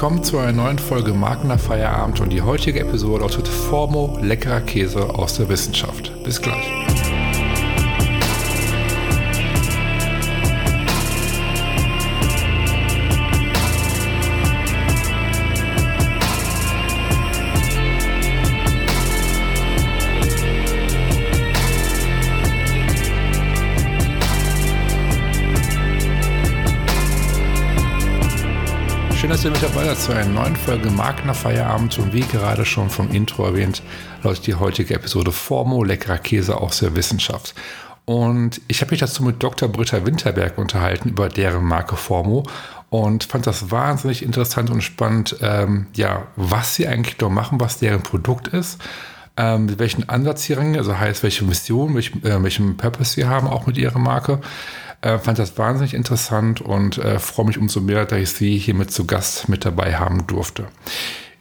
willkommen zu einer neuen Folge Magner Feierabend und die heutige Episode lautet Formo leckerer Käse aus der Wissenschaft. Bis gleich. Schön, dass ihr mit dabei seid zu einer neuen Folge Magner Feierabend. Und wie gerade schon vom Intro erwähnt, läuft die heutige Episode Formo leckerer Käse aus der Wissenschaft. Und ich habe mich dazu mit Dr. Britta Winterberg unterhalten über deren Marke Formo und fand das wahnsinnig interessant und spannend, ähm, ja, was sie eigentlich dort machen, was deren Produkt ist, ähm, welchen Ansatz sie rangehen, also heißt, welche Mission, welch, äh, welchen Purpose sie haben, auch mit ihrer Marke. Äh, fand das wahnsinnig interessant und äh, freue mich umso mehr, dass ich Sie hier mit zu Gast mit dabei haben durfte.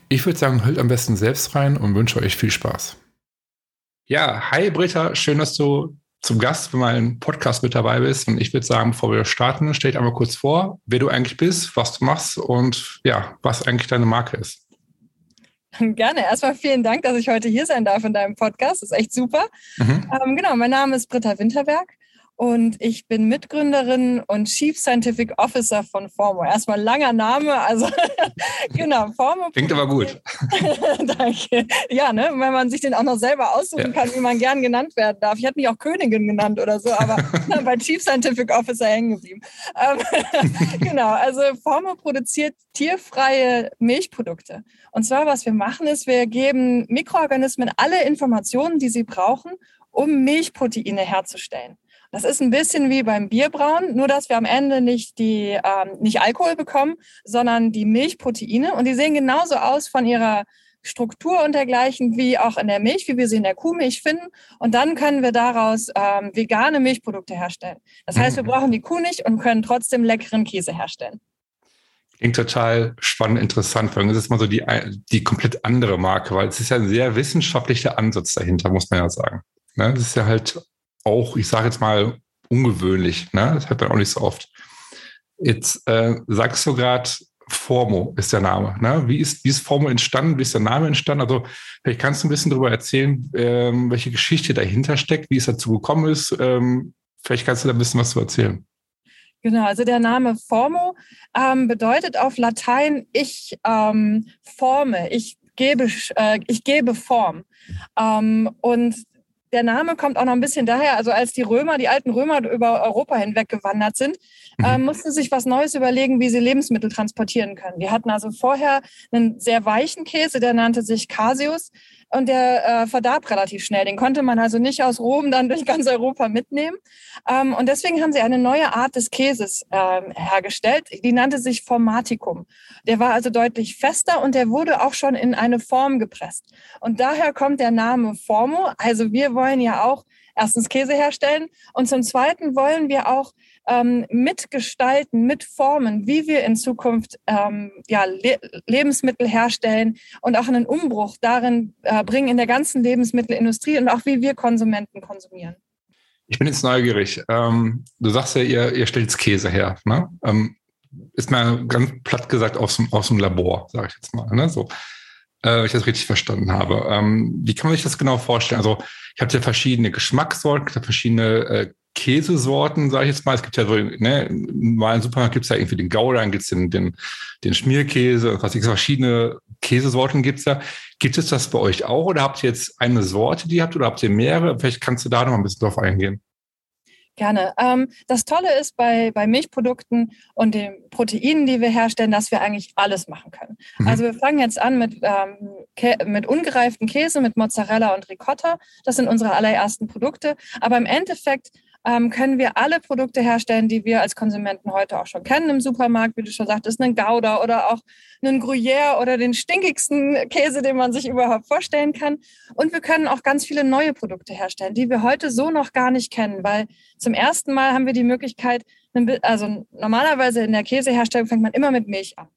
Ich würde sagen, hört am besten selbst rein und wünsche euch viel Spaß. Ja, hi Britta, schön, dass du zum Gast für meinen Podcast mit dabei bist. Und ich würde sagen, bevor wir starten, stell dich einmal kurz vor, wer du eigentlich bist, was du machst und ja, was eigentlich deine Marke ist. Gerne. Erstmal vielen Dank, dass ich heute hier sein darf in deinem Podcast. Das ist echt super. Mhm. Ähm, genau, mein Name ist Britta Winterberg und ich bin Mitgründerin und Chief Scientific Officer von Formo. Erstmal langer Name, also genau, Formo. Klingt aber gut. Danke. Ja, ne, wenn man sich den auch noch selber aussuchen ja. kann, wie man gern genannt werden darf. Ich hätte mich auch Königin genannt oder so, aber bei Chief Scientific Officer hängen geblieben. Ähm, genau, also Formo produziert tierfreie Milchprodukte. Und zwar, was wir machen, ist, wir geben Mikroorganismen alle Informationen, die sie brauchen, um Milchproteine herzustellen. Das ist ein bisschen wie beim Bierbrauen, nur dass wir am Ende nicht die ähm, nicht Alkohol bekommen, sondern die Milchproteine und die sehen genauso aus von ihrer Struktur und dergleichen wie auch in der Milch, wie wir sie in der Kuhmilch finden. Und dann können wir daraus ähm, vegane Milchprodukte herstellen. Das heißt, wir mhm. brauchen die Kuh nicht und können trotzdem leckeren Käse herstellen. Klingt total spannend, interessant. Vor allem ist es mal so die, die komplett andere Marke, weil es ist ja ein sehr wissenschaftlicher Ansatz dahinter, muss man ja sagen. Ne? Das ist ja halt auch, ich sage jetzt mal, ungewöhnlich. Ne? Das hört man auch nicht so oft. Jetzt äh, sagst du gerade, Formo ist der Name. Ne? Wie, ist, wie ist Formo entstanden? Wie ist der Name entstanden? Also vielleicht kannst du ein bisschen darüber erzählen, ähm, welche Geschichte dahinter steckt, wie es dazu gekommen ist. Ähm, vielleicht kannst du da ein bisschen was zu erzählen. Genau, also der Name Formo ähm, bedeutet auf Latein ich ähm, forme, ich gebe, äh, ich gebe Form. Ähm, und der Name kommt auch noch ein bisschen daher, also als die Römer, die alten Römer über Europa hinweg gewandert sind, äh, mussten sich was Neues überlegen, wie sie Lebensmittel transportieren können. Die hatten also vorher einen sehr weichen Käse, der nannte sich Casius und der äh, verdarb relativ schnell. Den konnte man also nicht aus Rom dann durch ganz Europa mitnehmen. Ähm, und deswegen haben sie eine neue Art des Käses ähm, hergestellt. Die nannte sich Formaticum. Der war also deutlich fester und der wurde auch schon in eine Form gepresst. Und daher kommt der Name Formo. Also wir wollen ja auch erstens Käse herstellen und zum Zweiten wollen wir auch ähm, mitgestalten, mitformen, wie wir in Zukunft ähm, ja, Le Lebensmittel herstellen und auch einen Umbruch darin äh, bringen in der ganzen Lebensmittelindustrie und auch wie wir Konsumenten konsumieren. Ich bin jetzt neugierig. Ähm, du sagst ja, ihr, ihr stellt Käse her. Ne? Ähm, ist mal ganz platt gesagt aus dem, aus dem Labor, sage ich jetzt mal. Ne? So, wenn ich das richtig verstanden habe. Ähm, wie kann man sich das genau vorstellen? Also ich habe ja verschiedene Geschmackssorten, verschiedene äh, Käsesorten, sage ich jetzt mal. Es gibt ja so, ne, im normalen Supermarkt gibt es ja irgendwie den Gouda, dann gibt es den, den, den Schmierkäse was ich verschiedene Käsesorten gibt es da. Gibt es das bei euch auch oder habt ihr jetzt eine Sorte, die ihr habt oder habt ihr mehrere? Vielleicht kannst du da noch ein bisschen drauf eingehen. Gerne. Ähm, das Tolle ist bei, bei Milchprodukten und den Proteinen, die wir herstellen, dass wir eigentlich alles machen können. Mhm. Also wir fangen jetzt an mit, ähm, mit ungereiften Käse, mit Mozzarella und Ricotta. Das sind unsere allerersten Produkte. Aber im Endeffekt ähm, können wir alle Produkte herstellen, die wir als Konsumenten heute auch schon kennen im Supermarkt, wie du schon sagtest, einen Gouda oder auch einen Gruyère oder den stinkigsten Käse, den man sich überhaupt vorstellen kann. Und wir können auch ganz viele neue Produkte herstellen, die wir heute so noch gar nicht kennen, weil zum ersten Mal haben wir die Möglichkeit, also normalerweise in der Käseherstellung fängt man immer mit Milch an.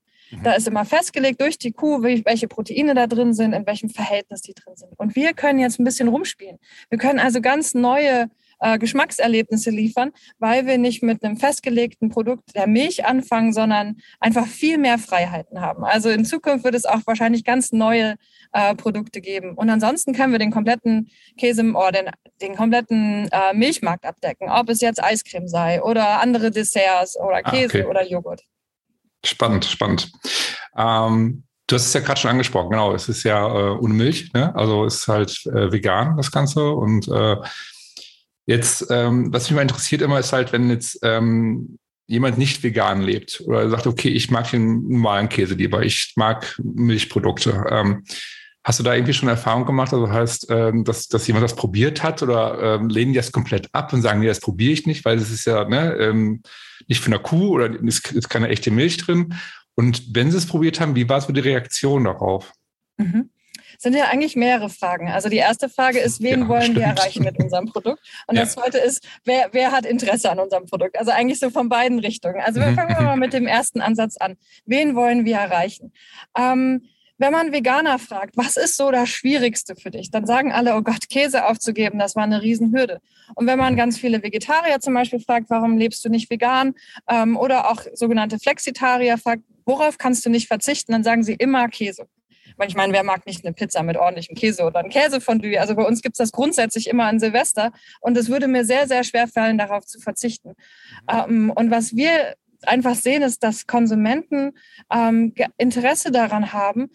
Da mhm. ist immer festgelegt durch die Kuh, welche Proteine da drin sind, in welchem Verhältnis die drin sind. Und wir können jetzt ein bisschen rumspielen. Wir können also ganz neue äh, Geschmackserlebnisse liefern, weil wir nicht mit einem festgelegten Produkt der Milch anfangen, sondern einfach viel mehr Freiheiten haben. Also in Zukunft wird es auch wahrscheinlich ganz neue äh, Produkte geben. Und ansonsten können wir den kompletten Käse oder den, den kompletten äh, Milchmarkt abdecken, ob es jetzt Eiscreme sei oder andere Desserts oder ah, Käse ah, okay. oder Joghurt. Spannend, spannend. Ähm, du hast es ja gerade schon angesprochen, genau. Es ist ja äh, ohne Milch, ne? also es ist halt äh, vegan, das Ganze. Und äh, jetzt, ähm, was mich mal interessiert immer, ist halt, wenn jetzt ähm, jemand nicht vegan lebt oder sagt, okay, ich mag den normalen Käse lieber, ich mag Milchprodukte. Ähm, Hast du da irgendwie schon Erfahrung gemacht? Also heißt, ähm, dass, dass jemand das probiert hat oder ähm, lehnen die das komplett ab und sagen, nee, das probiere ich nicht, weil es ist ja ne, ähm, nicht von der Kuh oder ist, ist keine echte Milch drin. Und wenn sie es probiert haben, wie war so die Reaktion darauf? Mhm sind ja eigentlich mehrere Fragen. Also die erste Frage ist, wen ja, wollen stimmt. wir erreichen mit unserem Produkt? Und ja. das zweite ist, wer, wer hat Interesse an unserem Produkt? Also eigentlich so von beiden Richtungen. Also wir fangen wir mal mit dem ersten Ansatz an. Wen wollen wir erreichen? Ähm, wenn man Veganer fragt, was ist so das Schwierigste für dich, dann sagen alle, oh Gott, Käse aufzugeben, das war eine Riesenhürde. Und wenn man ganz viele Vegetarier zum Beispiel fragt, warum lebst du nicht vegan? Ähm, oder auch sogenannte Flexitarier fragt, worauf kannst du nicht verzichten, dann sagen sie immer Käse. Weil ich meine, wer mag nicht eine Pizza mit ordentlichem Käse oder ein Käsefondue? Also bei uns gibt es das grundsätzlich immer an Silvester. Und es würde mir sehr, sehr schwer fallen, darauf zu verzichten. Ähm, und was wir einfach sehen, ist, dass Konsumenten ähm, Interesse daran haben,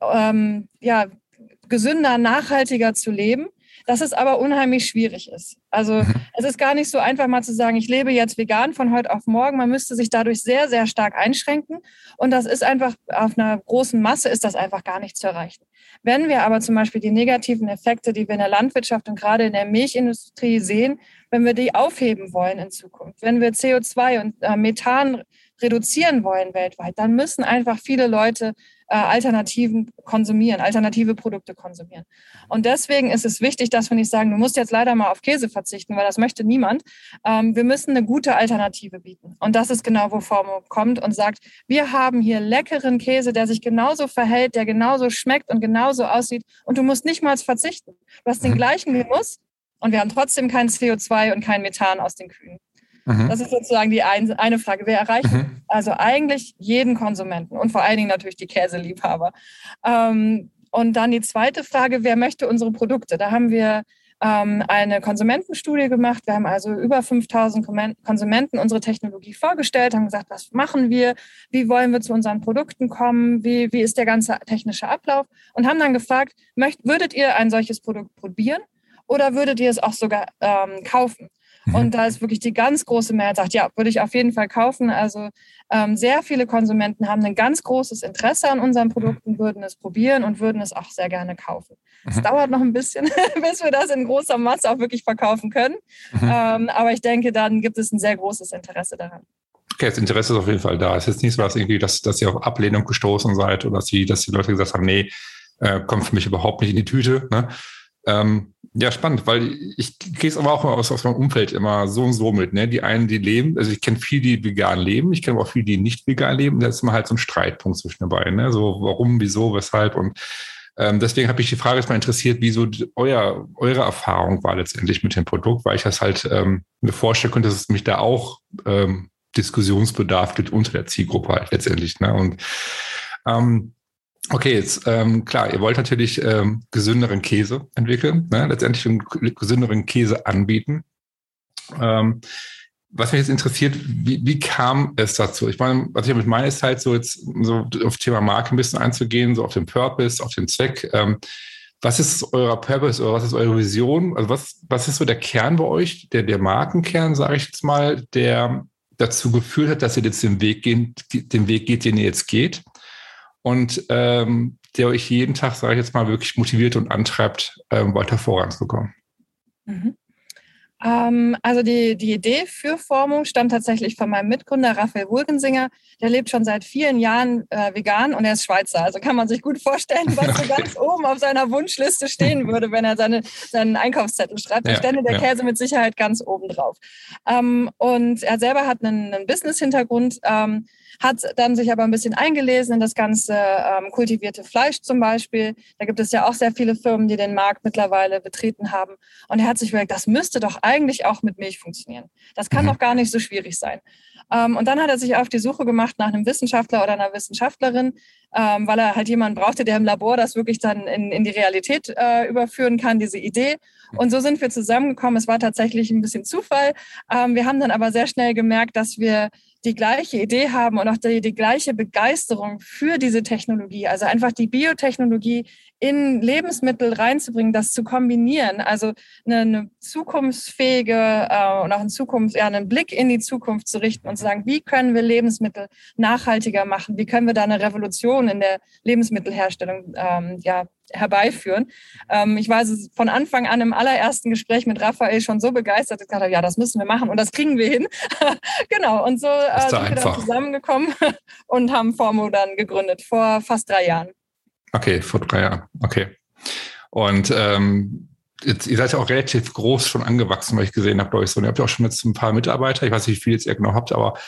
ähm, ja, gesünder, nachhaltiger zu leben, dass es aber unheimlich schwierig ist. Also mhm. es ist gar nicht so einfach mal zu sagen, ich lebe jetzt vegan von heute auf morgen. Man müsste sich dadurch sehr, sehr stark einschränken. Und das ist einfach, auf einer großen Masse ist das einfach gar nicht zu erreichen. Wenn wir aber zum Beispiel die negativen Effekte, die wir in der Landwirtschaft und gerade in der Milchindustrie sehen, wenn wir die aufheben wollen in Zukunft, wenn wir CO2 und äh, Methan reduzieren wollen weltweit, dann müssen einfach viele Leute äh, Alternativen konsumieren, alternative Produkte konsumieren. Und deswegen ist es wichtig, dass wir nicht sagen, du musst jetzt leider mal auf Käse verzichten, weil das möchte niemand. Ähm, wir müssen eine gute Alternative bieten. Und das ist genau, wo Formo kommt und sagt, wir haben hier leckeren Käse, der sich genauso verhält, der genauso schmeckt und genauso aussieht. Und du musst nicht mal verzichten. Du hast den mhm. gleichen Genuss und wir haben trotzdem kein CO2 und kein Methan aus den Kühen. Mhm. Das ist sozusagen die ein, eine Frage. Wir erreichen mhm. also eigentlich jeden Konsumenten und vor allen Dingen natürlich die Käseliebhaber. Ähm, und dann die zweite Frage, wer möchte unsere Produkte? Da haben wir ähm, eine Konsumentenstudie gemacht. Wir haben also über 5000 Konsumenten unsere Technologie vorgestellt, haben gesagt, was machen wir, wie wollen wir zu unseren Produkten kommen, wie, wie ist der ganze technische Ablauf und haben dann gefragt, möcht, würdet ihr ein solches Produkt probieren oder würdet ihr es auch sogar ähm, kaufen? Mhm. Und da ist wirklich die ganz große Mehrheit sagt, ja, würde ich auf jeden Fall kaufen. Also ähm, sehr viele Konsumenten haben ein ganz großes Interesse an unseren mhm. Produkten, würden es probieren und würden es auch sehr gerne kaufen. Es mhm. dauert noch ein bisschen, bis wir das in großer Masse auch wirklich verkaufen können. Mhm. Ähm, aber ich denke, dann gibt es ein sehr großes Interesse daran. Okay, das Interesse ist auf jeden Fall da. Es ist jetzt nicht so, dass, irgendwie, dass, dass ihr auf Ablehnung gestoßen seid oder dass die, dass die Leute gesagt haben, nee, äh, kommt für mich überhaupt nicht in die Tüte. Ne? Ähm, ja, spannend, weil ich gehe es aber auch aus, aus meinem Umfeld immer so und so mit. Ne? Die einen, die leben, also ich kenne viele, die vegan leben, ich kenne auch viele, die nicht vegan leben. Da ist immer halt so ein Streitpunkt zwischen dabei. Ne? So warum, wieso, weshalb und ähm, deswegen habe ich die Frage jetzt mal interessiert, wieso euer, eure Erfahrung war letztendlich mit dem Produkt, weil ich das halt ähm, mir vorstellen könnte, dass es mich da auch ähm, Diskussionsbedarf gibt unter der Zielgruppe halt letztendlich. Ne? Und ähm, Okay, jetzt ähm, klar, ihr wollt natürlich ähm, gesünderen Käse entwickeln, ne? letztendlich einen gesünderen Käse anbieten. Ähm, was mich jetzt interessiert, wie, wie kam es dazu? Ich meine, was ich mit meiner ist halt so jetzt so auf Thema Marke ein bisschen einzugehen, so auf den Purpose, auf den Zweck. Ähm, was ist euer Purpose oder was ist eure Vision? Also was, was ist so der Kern bei euch, der, der Markenkern, sage ich jetzt mal, der dazu geführt hat, dass ihr jetzt den Weg, gehen, den Weg geht, den ihr jetzt geht? Und ähm, der euch jeden Tag, sage ich jetzt mal, wirklich motiviert und antreibt, ähm, weiter voranzukommen. Mhm. Ähm, also die, die Idee für Formung stammt tatsächlich von meinem Mitgründer Raphael Wulgensinger. Der lebt schon seit vielen Jahren äh, vegan und er ist Schweizer. Also kann man sich gut vorstellen, was so ganz oben auf seiner Wunschliste stehen würde, wenn er seine, seinen Einkaufszettel schreibt. Da ja, stände der ja. Käse mit Sicherheit ganz oben drauf. Ähm, und er selber hat einen, einen Business-Hintergrund. Ähm, hat dann sich aber ein bisschen eingelesen in das ganze ähm, kultivierte Fleisch zum Beispiel. Da gibt es ja auch sehr viele Firmen, die den Markt mittlerweile betreten haben. Und er hat sich überlegt, das müsste doch eigentlich auch mit Milch funktionieren. Das kann mhm. doch gar nicht so schwierig sein. Ähm, und dann hat er sich auf die Suche gemacht nach einem Wissenschaftler oder einer Wissenschaftlerin, ähm, weil er halt jemanden brauchte, der im Labor das wirklich dann in, in die Realität äh, überführen kann, diese Idee. Und so sind wir zusammengekommen. Es war tatsächlich ein bisschen Zufall. Ähm, wir haben dann aber sehr schnell gemerkt, dass wir die gleiche Idee haben und auch die, die gleiche Begeisterung für diese Technologie. Also einfach die Biotechnologie in Lebensmittel reinzubringen, das zu kombinieren. Also eine, eine zukunftsfähige äh, und auch in Zukunft, ja, einen Blick in die Zukunft zu richten und zu sagen, wie können wir Lebensmittel nachhaltiger machen? Wie können wir da eine Revolution in der Lebensmittelherstellung ähm, ja, herbeiführen. Ähm, ich war also von Anfang an im allerersten Gespräch mit Raphael schon so begeistert, dass ich gesagt habe, ja, das müssen wir machen und das kriegen wir hin. genau, und so äh, sind einfach. wir dann zusammengekommen und haben Formo dann gegründet, vor fast drei Jahren. Okay, vor drei Jahren, okay. Und ähm, jetzt, ihr seid ja auch relativ groß schon angewachsen, weil ich gesehen habe, glaube ich so. Und ihr habt ja auch schon jetzt ein paar Mitarbeiter. Ich weiß nicht, wie viel jetzt ihr genau habt, aber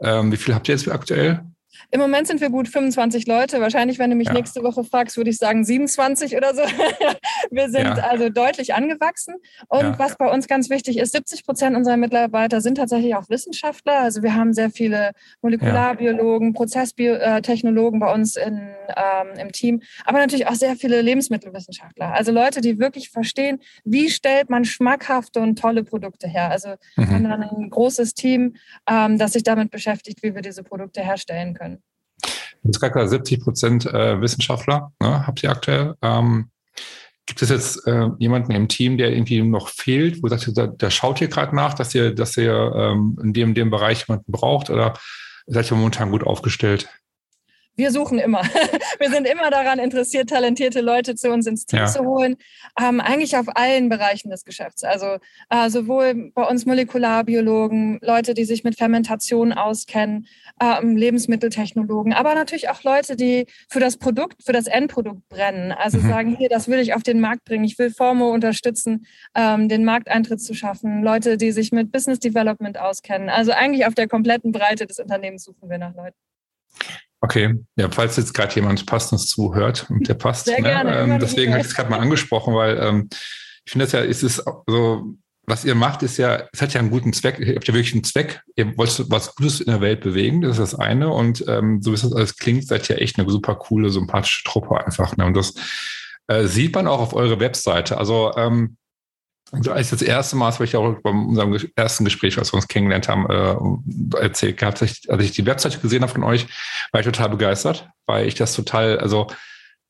ähm, wie viel habt ihr jetzt aktuell? Im Moment sind wir gut 25 Leute. Wahrscheinlich, wenn du mich ja. nächste Woche fragst, würde ich sagen 27 oder so. wir sind ja. also deutlich angewachsen. Und ja. was bei uns ganz wichtig ist, 70 Prozent unserer Mitarbeiter sind tatsächlich auch Wissenschaftler. Also wir haben sehr viele Molekularbiologen, Prozesstechnologen bei uns in, ähm, im Team, aber natürlich auch sehr viele Lebensmittelwissenschaftler. Also Leute, die wirklich verstehen, wie stellt man schmackhafte und tolle Produkte her. Also mhm. wir haben dann ein großes Team, ähm, das sich damit beschäftigt, wie wir diese Produkte herstellen können. Jetzt gerade 70 Prozent äh, Wissenschaftler ne, habt ihr aktuell. Ähm, gibt es jetzt äh, jemanden im Team, der irgendwie noch fehlt, wo sagt ihr, da, da schaut ihr gerade nach, dass ihr, dass ihr ähm, in dem, dem Bereich jemanden braucht oder seid ihr momentan gut aufgestellt? Wir suchen immer. wir sind immer daran interessiert, talentierte Leute zu uns ins Team ja. zu holen. Ähm, eigentlich auf allen Bereichen des Geschäfts. Also äh, sowohl bei uns Molekularbiologen, Leute, die sich mit Fermentation auskennen, ähm, Lebensmitteltechnologen, aber natürlich auch Leute, die für das Produkt, für das Endprodukt brennen. Also mhm. sagen, hier, das will ich auf den Markt bringen. Ich will Formo unterstützen, ähm, den Markteintritt zu schaffen. Leute, die sich mit Business Development auskennen. Also eigentlich auf der kompletten Breite des Unternehmens suchen wir nach Leuten. Okay, ja, falls jetzt gerade jemand Passendes zuhört und der passt. Sehr ne? gerne, ähm, deswegen habe ich es gerade mal angesprochen, weil ähm, ich finde das ja, ist es so, was ihr macht, ist ja, es hat ja einen guten Zweck. Ihr habt ja wirklich einen Zweck. Ihr wollt was Gutes in der Welt bewegen, das ist das eine. Und ähm, so wie es alles klingt, seid ihr echt eine super coole, sympathische Truppe einfach. Ne? Und das äh, sieht man auch auf eurer Webseite. Also ähm, also als das erste Mal, das habe ich auch bei unserem ersten Gespräch, als wir uns kennengelernt haben, äh, erzählt gehabt, als ich, die Webseite gesehen habe von euch, war ich total begeistert, weil ich das total, also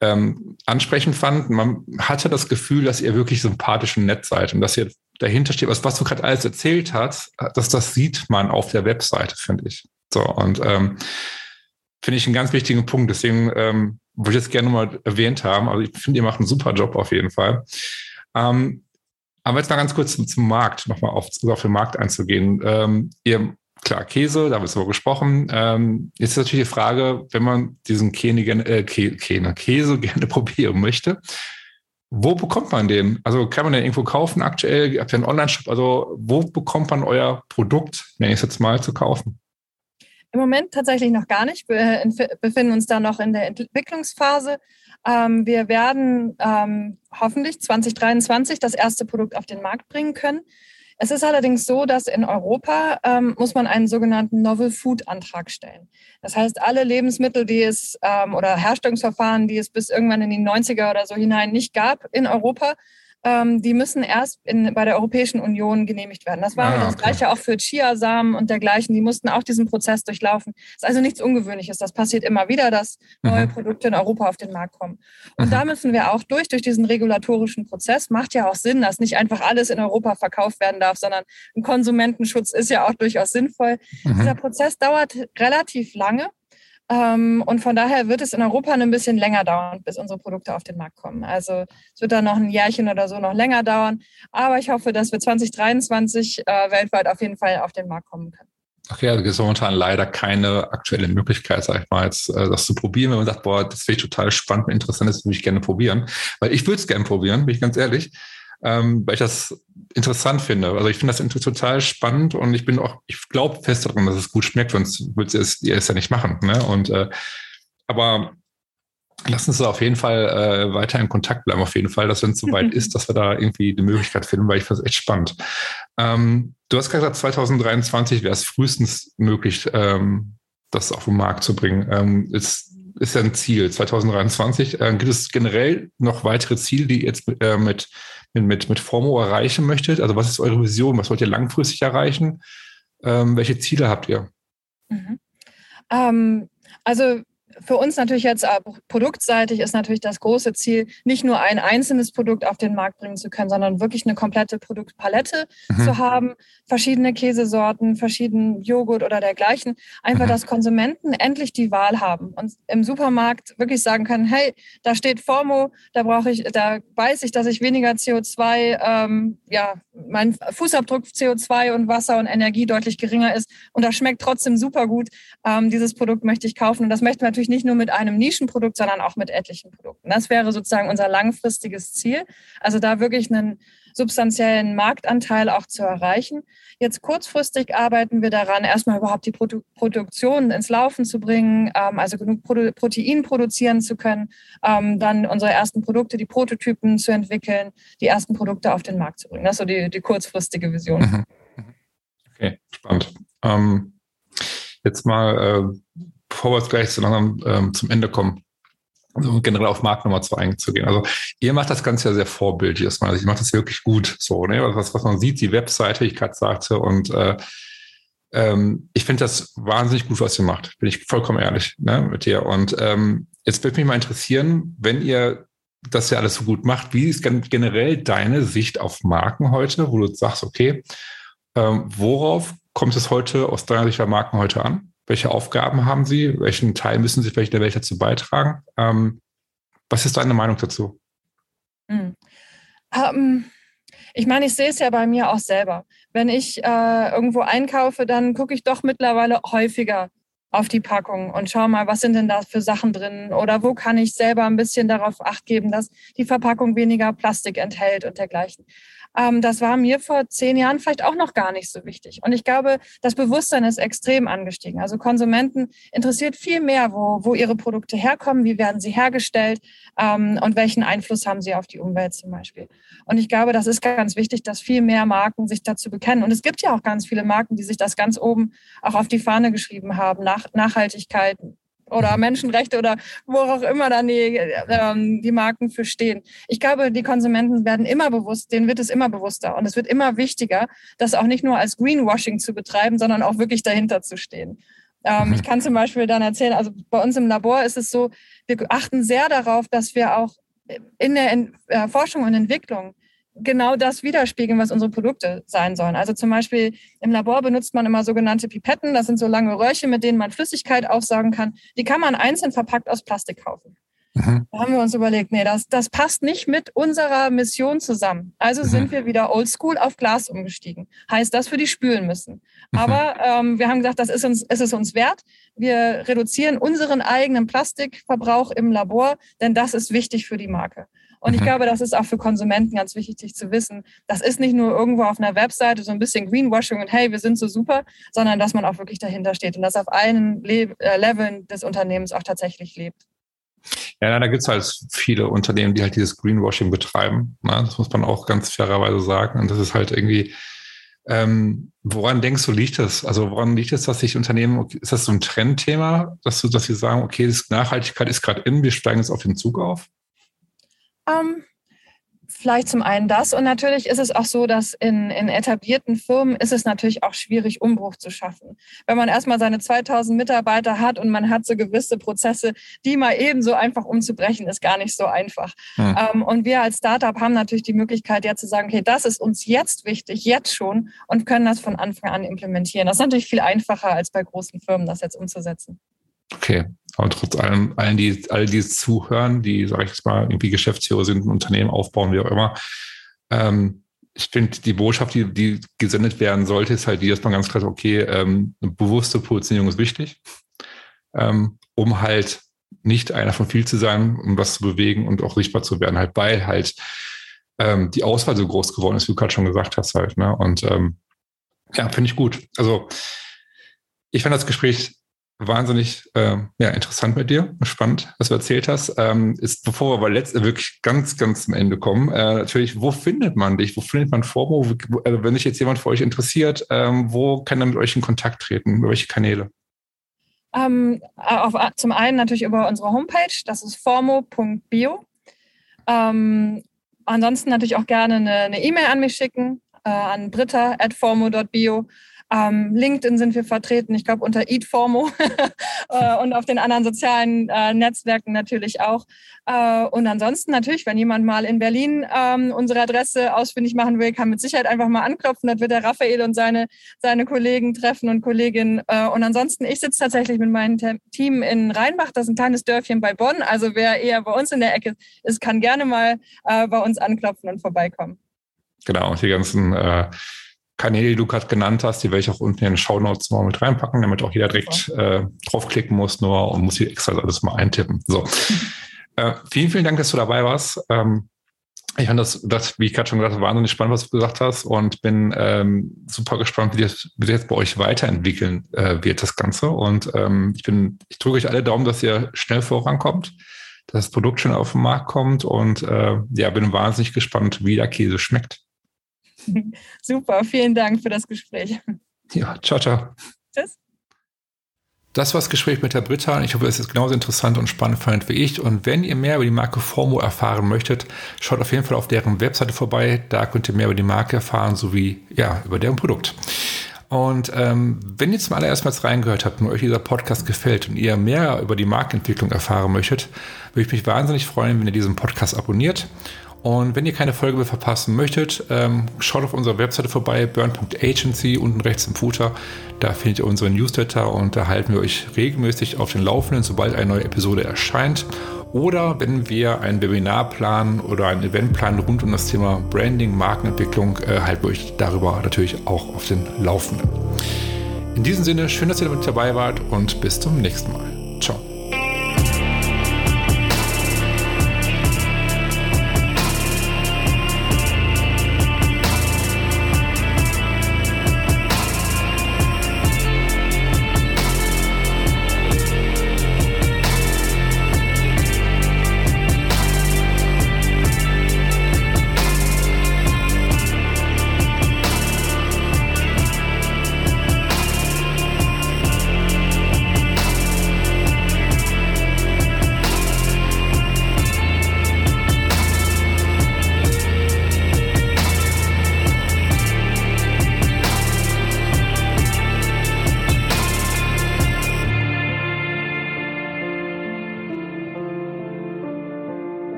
ähm, ansprechend fand. Man hatte das Gefühl, dass ihr wirklich sympathisch und nett seid und dass ihr dahinter steht, was, was du gerade alles erzählt hast, dass das sieht man auf der Webseite, finde ich. So, und ähm, finde ich einen ganz wichtigen Punkt. Deswegen ähm, würde ich jetzt gerne mal erwähnt haben. Also ich finde, ihr macht einen super Job auf jeden Fall. Ähm, aber jetzt mal ganz kurz zum, zum Markt, nochmal auf, auf den Markt einzugehen. Ähm, ihr, klar, Käse, da haben wir so gesprochen. Ähm, jetzt ist natürlich die Frage, wenn man diesen Käse, äh, Käse, Käse gerne probieren möchte, wo bekommt man den? Also kann man den irgendwo kaufen aktuell? Habt ihr einen Online-Shop? Also wo bekommt man euer Produkt, nenne ich es jetzt mal, zu kaufen? Im Moment tatsächlich noch gar nicht. Wir befinden uns da noch in der Entwicklungsphase. Ähm, wir werden ähm, hoffentlich 2023 das erste Produkt auf den Markt bringen können. Es ist allerdings so, dass in Europa ähm, muss man einen sogenannten Novel Food Antrag stellen. Das heißt, alle Lebensmittel, die es ähm, oder Herstellungsverfahren, die es bis irgendwann in die 90er oder so hinein nicht gab in Europa, ähm, die müssen erst in, bei der Europäischen Union genehmigt werden. Das war ah, das Gleiche auch für Chiasamen und dergleichen. Die mussten auch diesen Prozess durchlaufen. Das ist also nichts Ungewöhnliches. Das passiert immer wieder, dass neue mhm. Produkte in Europa auf den Markt kommen. Und mhm. da müssen wir auch durch, durch diesen regulatorischen Prozess. Macht ja auch Sinn, dass nicht einfach alles in Europa verkauft werden darf, sondern ein Konsumentenschutz ist ja auch durchaus sinnvoll. Mhm. Dieser Prozess dauert relativ lange. Ähm, und von daher wird es in Europa ein bisschen länger dauern, bis unsere Produkte auf den Markt kommen. Also es wird dann noch ein Jährchen oder so noch länger dauern. Aber ich hoffe, dass wir 2023 äh, weltweit auf jeden Fall auf den Markt kommen können. Okay, also gibt es momentan leider keine aktuelle Möglichkeit, sag ich mal, jetzt, äh, das zu probieren, wenn man sagt, boah, das finde ich total spannend und interessant, das würde ich gerne probieren. Weil ich würde es gerne probieren, bin ich ganz ehrlich. Ähm, weil ich das interessant finde. Also ich finde das total spannend und ich bin auch, ich glaube fest daran, dass es gut schmeckt, sonst würdet ihr es, ihr es ja nicht machen. Ne? Und äh, aber lass uns auf jeden Fall äh, weiter in Kontakt bleiben, auf jeden Fall, dass wenn es soweit ist, dass wir da irgendwie die Möglichkeit finden, weil ich finde es echt spannend. Ähm, du hast gesagt, 2023 wäre es frühestens möglich, ähm, das auf den Markt zu bringen. Ähm, ist, ist ja ein Ziel, 2023. Äh, gibt es generell noch weitere Ziele, die ihr jetzt äh, mit, mit, mit, Formo erreichen möchtet? Also was ist eure Vision? Was wollt ihr langfristig erreichen? Ähm, welche Ziele habt ihr? Mhm. Ähm, also für uns natürlich jetzt produktseitig ist natürlich das große Ziel, nicht nur ein einzelnes Produkt auf den Markt bringen zu können, sondern wirklich eine komplette Produktpalette mhm. zu haben, verschiedene Käsesorten, verschiedenen Joghurt oder dergleichen. Einfach, mhm. dass Konsumenten endlich die Wahl haben und im Supermarkt wirklich sagen können, hey, da steht Formo, da brauche ich, da weiß ich, dass ich weniger CO2, ähm, ja, mein Fußabdruck CO2 und Wasser und Energie deutlich geringer ist und das schmeckt trotzdem super gut. Ähm, dieses Produkt möchte ich kaufen und das möchten wir natürlich nicht nur mit einem Nischenprodukt, sondern auch mit etlichen Produkten. Das wäre sozusagen unser langfristiges Ziel. Also da wirklich einen substanziellen Marktanteil auch zu erreichen. Jetzt kurzfristig arbeiten wir daran, erstmal überhaupt die Produ Produktion ins Laufen zu bringen, ähm, also genug Pro Protein produzieren zu können, ähm, dann unsere ersten Produkte, die Prototypen zu entwickeln, die ersten Produkte auf den Markt zu bringen. Das ist so die, die kurzfristige Vision. Mhm. Mhm. Okay, spannend. Ähm, jetzt mal, äh, bevor wir jetzt gleich so langsam ähm, zum Ende kommen, also generell auf Markt Nummer zwei einzugehen. Also ihr macht das Ganze ja sehr vorbildlich erstmal. Also ich mache das wirklich gut so, ne? Was, was man sieht, die Webseite, ich gerade sagte, und äh, ähm, ich finde das wahnsinnig gut, was ihr macht. Bin ich vollkommen ehrlich ne, mit dir. Und ähm, jetzt würde mich mal interessieren, wenn ihr das ja alles so gut macht, wie ist generell deine Sicht auf Marken heute, wo du sagst, okay, ähm, worauf kommt es heute aus deiner Sicht bei Marken heute an? Welche Aufgaben haben sie? Welchen Teil müssen sie vielleicht der Welt dazu beitragen? Ähm, was ist deine Meinung dazu? Mhm. Um, ich meine, ich sehe es ja bei mir auch selber. Wenn ich äh, irgendwo einkaufe, dann gucke ich doch mittlerweile häufiger auf die Packung und schau mal, was sind denn da für Sachen drin oder wo kann ich selber ein bisschen darauf acht geben, dass die Verpackung weniger Plastik enthält und dergleichen. Ähm, das war mir vor zehn Jahren vielleicht auch noch gar nicht so wichtig. Und ich glaube, das Bewusstsein ist extrem angestiegen. Also Konsumenten interessiert viel mehr, wo, wo ihre Produkte herkommen, wie werden sie hergestellt ähm, und welchen Einfluss haben sie auf die Umwelt zum Beispiel. Und ich glaube, das ist ganz wichtig, dass viel mehr Marken sich dazu bekennen. Und es gibt ja auch ganz viele Marken, die sich das ganz oben auch auf die Fahne geschrieben haben. Nach, Nachhaltigkeit, oder Menschenrechte oder wo auch immer dann die, ähm, die Marken für stehen. Ich glaube, die Konsumenten werden immer bewusst, denen wird es immer bewusster und es wird immer wichtiger, das auch nicht nur als Greenwashing zu betreiben, sondern auch wirklich dahinter zu stehen. Ähm, mhm. Ich kann zum Beispiel dann erzählen, also bei uns im Labor ist es so, wir achten sehr darauf, dass wir auch in der äh, Forschung und Entwicklung genau das widerspiegeln, was unsere Produkte sein sollen. Also zum Beispiel im Labor benutzt man immer sogenannte Pipetten. Das sind so lange Röhrchen, mit denen man Flüssigkeit aufsaugen kann. Die kann man einzeln verpackt aus Plastik kaufen. Mhm. Da haben wir uns überlegt, nee, das, das passt nicht mit unserer Mission zusammen. Also mhm. sind wir wieder oldschool auf Glas umgestiegen. Heißt, dass wir die spülen müssen. Mhm. Aber ähm, wir haben gesagt, das ist uns, ist es uns wert. Wir reduzieren unseren eigenen Plastikverbrauch im Labor, denn das ist wichtig für die Marke. Und ich mhm. glaube, das ist auch für Konsumenten ganz wichtig zu wissen. Das ist nicht nur irgendwo auf einer Webseite so ein bisschen Greenwashing und hey, wir sind so super, sondern dass man auch wirklich dahinter steht und das auf allen Le äh, Leveln des Unternehmens auch tatsächlich lebt. Ja, da gibt es halt viele Unternehmen, die halt dieses Greenwashing betreiben. Ne? Das muss man auch ganz fairerweise sagen. Und das ist halt irgendwie, ähm, woran denkst du, liegt das? Also woran liegt es, dass sich Unternehmen, ist das so ein Trendthema, dass, du, dass sie sagen, okay, Nachhaltigkeit ist gerade in, wir steigen jetzt auf den Zug auf? Ähm, vielleicht zum einen das. Und natürlich ist es auch so, dass in, in etablierten Firmen ist es natürlich auch schwierig, Umbruch zu schaffen. Wenn man erstmal seine 2000 Mitarbeiter hat und man hat so gewisse Prozesse, die mal eben so einfach umzubrechen, ist gar nicht so einfach. Hm. Ähm, und wir als Startup haben natürlich die Möglichkeit, ja zu sagen, okay, das ist uns jetzt wichtig, jetzt schon und können das von Anfang an implementieren. Das ist natürlich viel einfacher, als bei großen Firmen das jetzt umzusetzen. Okay, aber trotz allem, allen, die, alle, die zuhören, die, sage ich jetzt mal, irgendwie Geschäftsführer sind, ein Unternehmen aufbauen, wie auch immer, ähm, ich finde, die Botschaft, die, die gesendet werden sollte, ist halt die, dass man ganz klar sagt, okay, ähm, eine bewusste Positionierung ist wichtig, ähm, um halt nicht einer von viel zu sein, um was zu bewegen und auch sichtbar zu werden, halt, weil halt ähm, die Auswahl so groß geworden ist, wie du gerade schon gesagt hast halt. Ne? Und ähm, ja, finde ich gut. Also ich fand das Gespräch wahnsinnig ähm, ja, interessant mit dir, spannend, was du erzählt hast. Ähm, ist, bevor wir aber letztlich wirklich ganz, ganz zum Ende kommen, äh, natürlich, wo findet man dich? Wo findet man Formo? Also wenn sich jetzt jemand für euch interessiert, ähm, wo kann er mit euch in Kontakt treten? Über welche Kanäle? Ähm, auf, zum einen natürlich über unsere Homepage, das ist formo.bio. Ähm, ansonsten natürlich auch gerne eine E-Mail e an mich schicken, äh, an britta.formo.bio. Ähm, LinkedIn sind wir vertreten, ich glaube unter EatFormo äh, und auf den anderen sozialen äh, Netzwerken natürlich auch. Äh, und ansonsten natürlich, wenn jemand mal in Berlin ähm, unsere Adresse ausfindig machen will, kann mit Sicherheit einfach mal anklopfen. Dort wird der Raphael und seine, seine Kollegen treffen und Kolleginnen. Äh, und ansonsten, ich sitze tatsächlich mit meinem Team in Rheinbach, das ist ein kleines Dörfchen bei Bonn. Also wer eher bei uns in der Ecke ist, kann gerne mal äh, bei uns anklopfen und vorbeikommen. Genau, die ganzen äh, Kanäle, die du gerade genannt hast, die werde ich auch unten in den Show Notes mal mit reinpacken, damit auch jeder direkt äh, draufklicken muss nur und muss hier extra alles mal eintippen. So. äh, vielen, vielen Dank, dass du dabei warst. Ähm, ich fand das, das, wie ich gerade schon gesagt habe, wahnsinnig spannend, was du gesagt hast und bin ähm, super gespannt, wie das, wie das jetzt bei euch weiterentwickeln äh, wird, das Ganze. Und ähm, ich bin, ich drücke euch alle Daumen, dass ihr schnell vorankommt, dass das Produkt schon auf den Markt kommt und äh, ja, bin wahnsinnig gespannt, wie der Käse schmeckt. Super, vielen Dank für das Gespräch. Ja, ciao, ciao. Tschüss. Das war das Gespräch mit der Britta. Ich hoffe, es ist genauso interessant und spannend fand wie ich. Und wenn ihr mehr über die Marke Formo erfahren möchtet, schaut auf jeden Fall auf deren Webseite vorbei. Da könnt ihr mehr über die Marke erfahren, sowie ja, über deren Produkt. Und ähm, wenn ihr zum allerersten Mal reingehört habt und euch dieser Podcast gefällt und ihr mehr über die Markenentwicklung erfahren möchtet, würde ich mich wahnsinnig freuen, wenn ihr diesen Podcast abonniert und wenn ihr keine Folge mehr verpassen möchtet, ähm, schaut auf unserer Webseite vorbei, burn.agency, unten rechts im Footer. Da findet ihr unsere Newsletter und da halten wir euch regelmäßig auf den Laufenden, sobald eine neue Episode erscheint. Oder wenn wir ein Webinar planen oder ein Event planen rund um das Thema Branding, Markenentwicklung, äh, halten wir euch darüber natürlich auch auf den Laufenden. In diesem Sinne, schön, dass ihr mit dabei wart und bis zum nächsten Mal. Ciao.